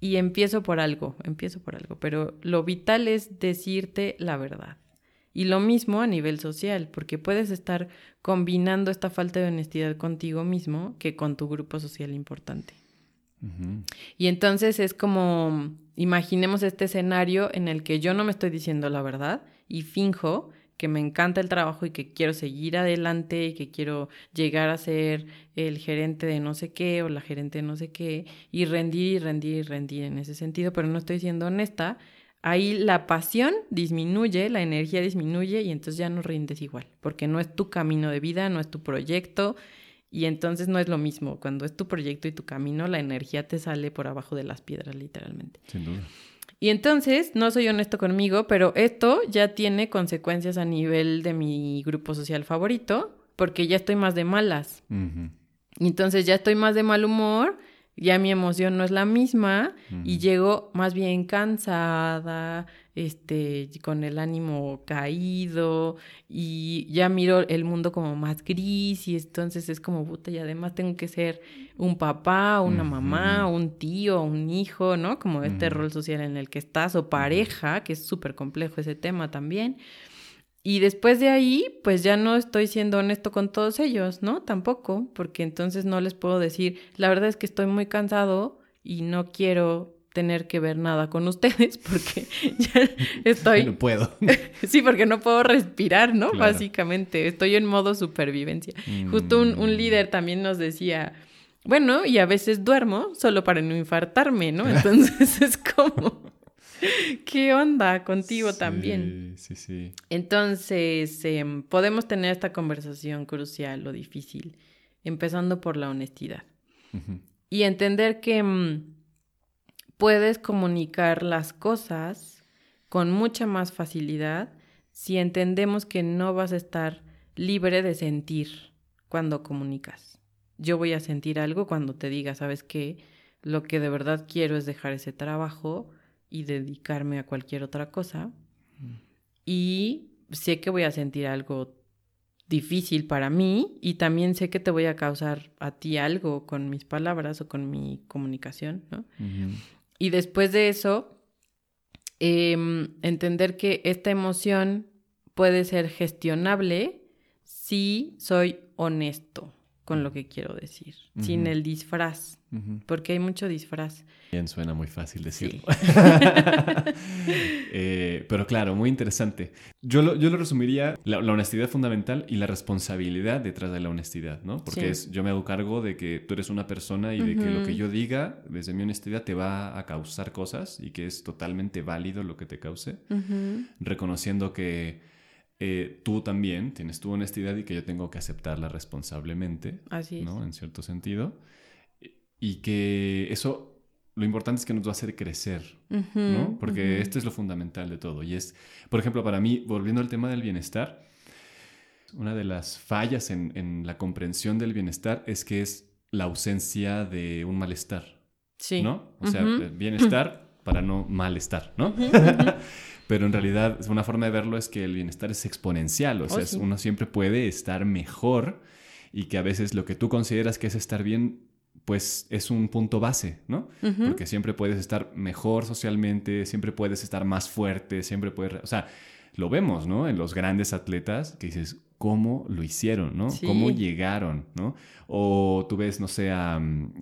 Y empiezo por algo, empiezo por algo. Pero lo vital es decirte la verdad. Y lo mismo a nivel social, porque puedes estar combinando esta falta de honestidad contigo mismo que con tu grupo social importante. Y entonces es como, imaginemos este escenario en el que yo no me estoy diciendo la verdad y finjo que me encanta el trabajo y que quiero seguir adelante y que quiero llegar a ser el gerente de no sé qué o la gerente de no sé qué y rendir y rendir y rendir en ese sentido, pero no estoy siendo honesta, ahí la pasión disminuye, la energía disminuye y entonces ya no rindes igual, porque no es tu camino de vida, no es tu proyecto y entonces no es lo mismo. Cuando es tu proyecto y tu camino, la energía te sale por abajo de las piedras, literalmente. Sin duda. Y entonces, no soy honesto conmigo, pero esto ya tiene consecuencias a nivel de mi grupo social favorito, porque ya estoy más de malas. Y entonces ya estoy más de mal humor ya mi emoción no es la misma y llego más bien cansada, este, con el ánimo caído y ya miro el mundo como más gris y entonces es como puta y además tengo que ser un papá, una mamá, un tío, un hijo, ¿no? Como este rol social en el que estás o pareja, que es súper complejo ese tema también. Y después de ahí, pues ya no estoy siendo honesto con todos ellos, ¿no? Tampoco, porque entonces no les puedo decir, la verdad es que estoy muy cansado y no quiero tener que ver nada con ustedes porque ya estoy... No puedo. sí, porque no puedo respirar, ¿no? Básicamente, estoy en modo supervivencia. Justo un, un, mm. líder también nos decía, Bueno, y a veces duermo solo para no infartarme, ¿no? Entonces es como, ¿qué onda contigo también? Sí, sí. Entonces, em, podemos tener esta conversación crucial o difícil, empezando por la honestidad. Y entender que mm, puedes comunicar las cosas con mucha más facilidad si entendemos que no vas a estar libre de sentir cuando comunicas. Yo voy a sentir algo cuando te diga, ¿sabes qué? Lo que de verdad quiero es dejar ese trabajo y dedicarme a cualquier otra cosa. Mm. Y sé que voy a sentir algo difícil para mí y también sé que te voy a causar a ti algo con mis palabras o con mi comunicación, ¿no? Y después de eso, em, entender que esta emoción puede ser gestionable si soy honesto con lo que quiero decir, sin el disfraz, porque hay mucho disfraz. Bien, suena muy fácil decirlo. Eh, pero claro, muy interesante. Yo lo, yo lo resumiría, la, honestidad fundamental y la responsabilidad detrás de la honestidad, ¿no? Porque es, yo me hago cargo de que tú eres una persona y de que lo que yo diga desde mi honestidad te va a causar cosas y que es totalmente válido lo que te cause, reconociendo que eh, tú también tienes tu honestidad y que yo tengo que aceptarla responsablemente. Así es. ¿no? En cierto sentido. Y que eso, lo importante es que nos va a hacer crecer, ¿no? Porque esto es lo fundamental de todo. Y es, por ejemplo, para mí, volviendo al tema del bienestar, una de las fallas en, la comprensión del bienestar es que es la ausencia de un malestar. Sí. ¿No? O sea, bienestar para no malestar, ¿no? pero en realidad una forma de verlo es que el bienestar es exponencial, o oh, sea, uno siempre puede estar mejor y que a veces lo que tú consideras que es estar bien, pues es un punto base, ¿no? Porque siempre puedes estar mejor socialmente, siempre puedes estar más fuerte, siempre puedes, o sea, lo vemos, ¿no? En los grandes atletas que dices, cómo lo hicieron, ¿no? Cómo llegaron, ¿no? O tú ves, no sé, a, un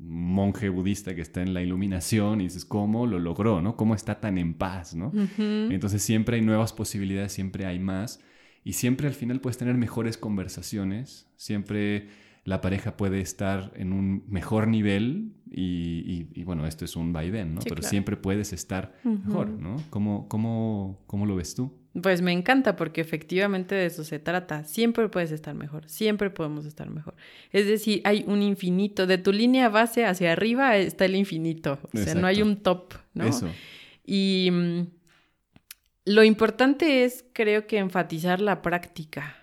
monje budista que está en la iluminación y dices, ¿cómo lo logró, ¿no? ¿Cómo está tan en paz, ¿no? Entonces siempre hay nuevas posibilidades, siempre hay más y siempre al final puedes tener mejores conversaciones, siempre la pareja puede estar en un mejor nivel y, bueno, esto es un vaivén, ¿no? Pero siempre puedes estar mejor, ¿no? ¿Cómo, cómo, ¿Cómo lo ves tú? Pues me encanta porque efectivamente de eso se trata. Siempre puedes estar mejor, siempre podemos estar mejor. Es decir, hay un infinito. De tu línea base hacia arriba está el infinito. O sea, no hay un top, ¿no? Eso. Y mm, lo importante es, creo que, enfatizar la práctica.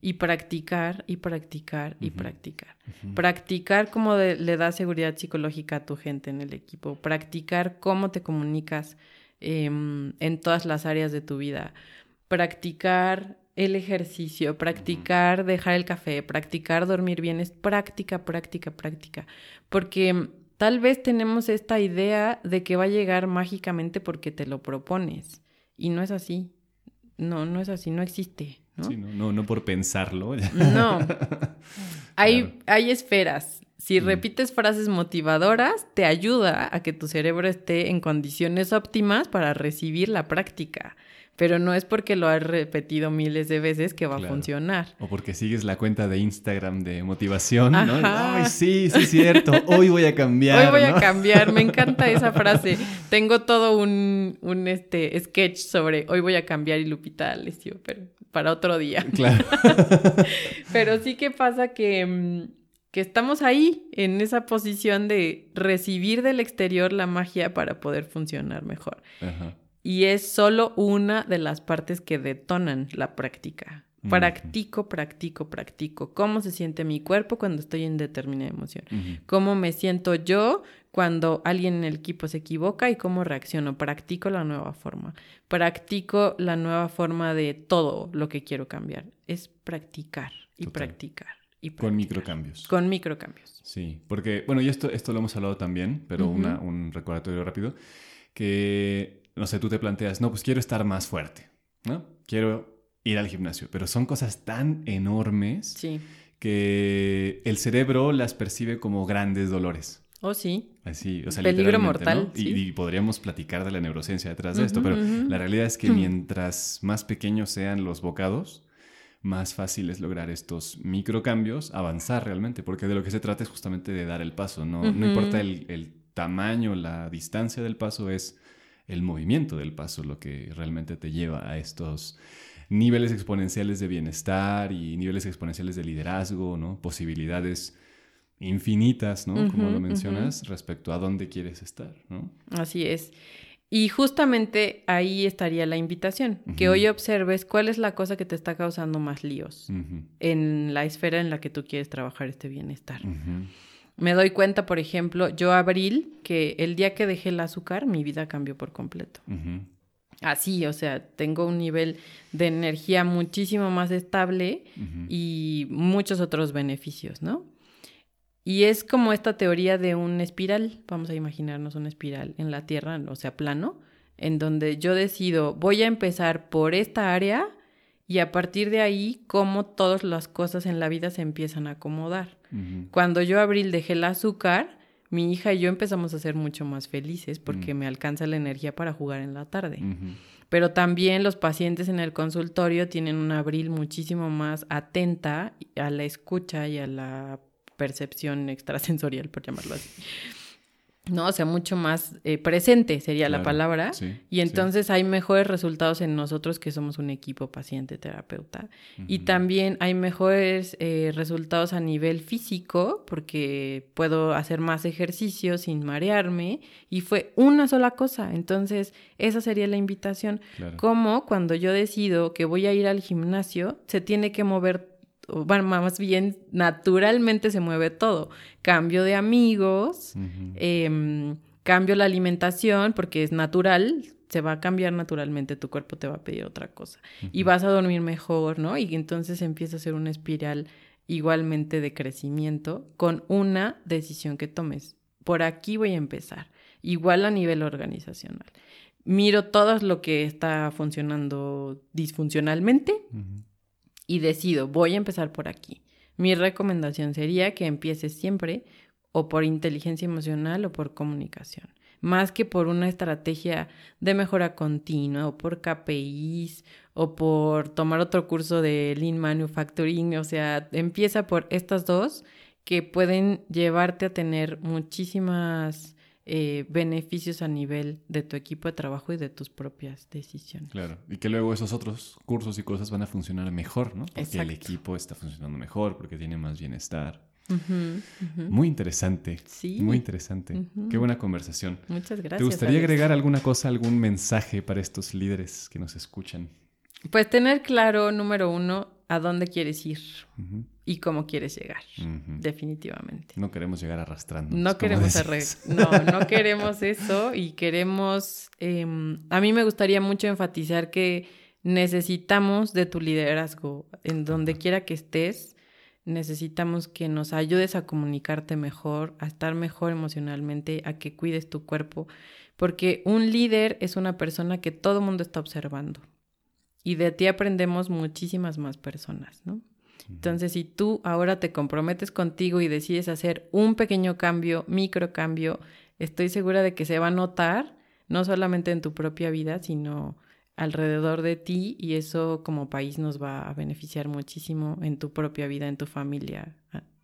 Y practicar, y practicar, y practicar. Practicar cómo le da seguridad psicológica a tu gente en el equipo. Practicar cómo te comunicas Em, en todas las áreas de tu vida. Practicar el ejercicio, practicar dejar el café, practicar dormir bien, es práctica, práctica, práctica. Porque tal vez tenemos esta idea de que va a llegar mágicamente porque te lo propones. Y no es así. No, no es así, no existe. ¿no? Sí, no, no, por pensarlo. No. hay, hay esferas si repites frases motivadoras, te ayuda a que tu cerebro esté en condiciones óptimas para recibir la práctica. Pero no es porque lo has repetido miles de veces que va a funcionar. O porque sigues la cuenta de Instagram de motivación, ¿no? Ay, sí, sí es cierto. Hoy voy a cambiar. Hoy voy a cambiar. Me encanta esa frase. Tengo todo un, un este, sketch sobre hoy voy a cambiar y Lupita les digo, pero para otro día. Claro. pero sí que pasa que mm, que estamos ahí, en esa posición de recibir del exterior la magia para poder funcionar mejor. Y es solo una de las partes que detonan la práctica. Practico, practico, practico. ¿Cómo se siente mi cuerpo cuando estoy en determinada emoción? ¿Cómo me siento yo cuando alguien en el equipo se equivoca y cómo reacciono? Practico la nueva forma. Practico la nueva forma de todo lo que quiero cambiar. Es practicar y practicar con microcambios. Con microcambios. Sí, porque, bueno, y esto, esto lo hemos hablado también, pero un recordatorio rápido, que, no sé, tú te planteas, no, pues quiero estar más fuerte, ¿no? Quiero ir al gimnasio, pero son cosas tan enormes que el cerebro las percibe como grandes dolores. Oh, sí. Así, o sea, Peligro mortal. Y, podríamos platicar de la neurociencia detrás de esto, pero la realidad es que mientras más pequeños sean los bocados, más fácil es lograr estos microcambios, avanzar realmente, porque de lo que se trata es justamente de dar el paso, no, no importa el, el, tamaño, la distancia del paso, es el movimiento del paso lo que realmente te lleva a estos niveles exponenciales de bienestar y niveles exponenciales de liderazgo, ¿no? Posibilidades infinitas, ¿no? Como lo mencionas, respecto a dónde quieres estar, ¿no? Así es. Y justamente ahí estaría la invitación, que hoy observes cuál es la cosa que te está causando más líos en la esfera en la que tú quieres trabajar este bienestar. Me doy cuenta, por ejemplo, yo abril, que el día que dejé el azúcar, mi vida cambió por completo. Así, o sea, tengo un nivel de energía muchísimo más estable y muchos otros beneficios, ¿no? Y es como esta teoría de un espiral, vamos a imaginarnos una espiral en la Tierra, o sea, plano, en donde yo decido, voy a empezar por esta área y a partir de ahí, cómo todas las cosas en la vida se empiezan a acomodar. Cuando yo abril dejé el azúcar, mi hija y yo empezamos a ser mucho más felices porque me alcanza la energía para jugar en la tarde. Pero también los pacientes en el consultorio tienen un abril muchísimo más atenta a la escucha y a la percepción extrasensorial, por llamarlo así. ¿no? O sea, mucho más eh, presente sería la palabra. y entonces hay mejores resultados en nosotros que somos un equipo paciente-terapeuta. Y también hay mejores eh, resultados a nivel físico porque puedo hacer más ejercicio sin marearme y fue una sola cosa. Entonces, esa sería la invitación. Como cuando yo decido que voy a ir al gimnasio, se tiene que mover bueno, más bien naturalmente se mueve todo. Cambio de amigos, em, cambio la alimentación porque es natural, se va a cambiar naturalmente, tu cuerpo te va a pedir otra cosa. Y vas a dormir mejor, ¿no? Y entonces empieza a ser una espiral igualmente de crecimiento con una decisión que tomes. Por aquí voy a empezar, igual a nivel organizacional. Miro todo lo que está funcionando disfuncionalmente y decido, voy a empezar por aquí. Mi recomendación sería que empieces siempre o por inteligencia emocional o por comunicación, más que por una estrategia de mejora continua o por KPIs o por tomar otro curso de Lean Manufacturing, o sea, empieza por estas dos que pueden llevarte a tener muchísimas eh, beneficios a nivel de tu equipo de trabajo y de tus propias decisiones. Claro, y que luego esos otros cursos y cosas van a funcionar mejor, ¿no? Porque el equipo está funcionando mejor, porque tiene más bienestar. Muy interesante. Sí. Muy interesante. Qué buena conversación. Muchas gracias. ¿Te gustaría agregar alguna cosa, algún mensaje para estos líderes que nos escuchan? Pues tener claro, número uno, a dónde quieres ir y cómo quieres llegar, definitivamente. No queremos llegar arrastrando. No queremos no, no queremos eso y queremos, em, a mí me gustaría mucho enfatizar que necesitamos de tu liderazgo en donde quiera que estés. Necesitamos que nos ayudes a comunicarte mejor, a estar mejor emocionalmente, a que cuides tu cuerpo, porque un líder es una persona que todo el mundo está observando y de ti aprendemos muchísimas más personas, ¿no? Entonces, si tú ahora te comprometes contigo y decides hacer un pequeño cambio, micro cambio, estoy segura de que se va a notar, no solamente en tu propia vida, sino alrededor de ti y eso como país nos va a beneficiar muchísimo en tu propia vida, en tu familia,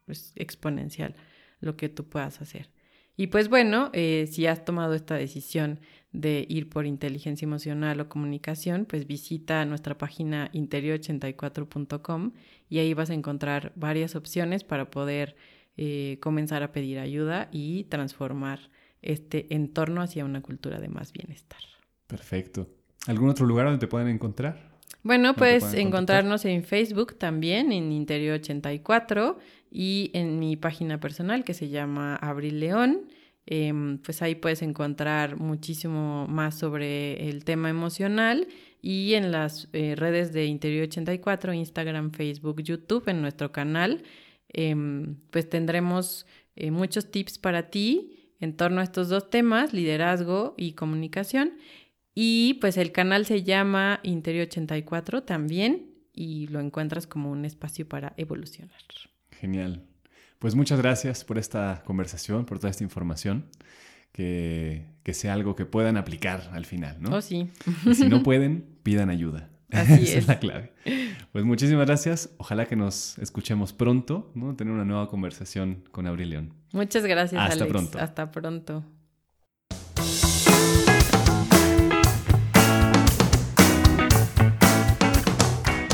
es exponencial lo que tú puedas hacer. Y pues bueno, eh, si has tomado esta decisión de ir por inteligencia emocional o comunicación, pues visita nuestra página interior84.com y ahí vas a encontrar varias opciones para poder eh, comenzar a pedir ayuda y transformar este entorno hacia una cultura de más bienestar. Perfecto. ¿Algún otro lugar donde te pueden encontrar? Bueno, puedes encontrarnos en Facebook también, en Interior 84 y en mi página personal que se llama Abril León. Em, pues ahí puedes encontrar muchísimo más sobre el tema emocional y en las eh, redes de Interior 84, Instagram, Facebook, YouTube, en nuestro canal, em, pues tendremos eh, muchos tips para ti en torno a estos dos temas, liderazgo y comunicación. Y pues el canal se llama Interior 84 también y lo encuentras como un espacio para evolucionar. Genial. Pues muchas gracias por esta conversación, por toda esta información. Que, sea algo que puedan aplicar al final, ¿no? Oh, sí. Y si no pueden, pidan ayuda. Así Esa es la clave. Pues muchísimas gracias. Ojalá que nos escuchemos pronto, ¿no? Tener una nueva conversación con Abril León. Muchas gracias, Hasta Alex. pronto. Hasta pronto.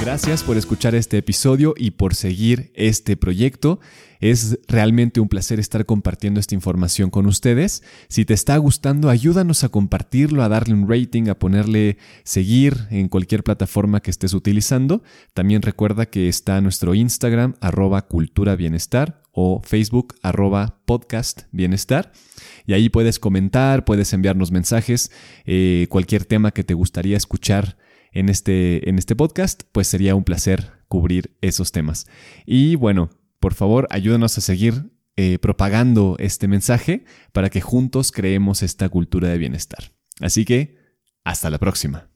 Gracias por escuchar este episodio y por seguir este proyecto. Es realmente un placer estar compartiendo esta información con ustedes. Si te está gustando, ayúdanos a compartirlo, a darle un rating, a ponerle seguir en cualquier plataforma que estés utilizando. También recuerda que está nuestro Instagram, arroba cultura bienestar o Facebook, arroba podcast bienestar. Y ahí puedes comentar, puedes enviarnos mensajes, eh, cualquier tema que te gustaría escuchar en este, en este podcast, pues sería un placer cubrir esos temas. Y bueno, por favor, ayúdanos a seguir eh, propagando este mensaje para que juntos creemos esta cultura de bienestar. Así que, hasta la próxima.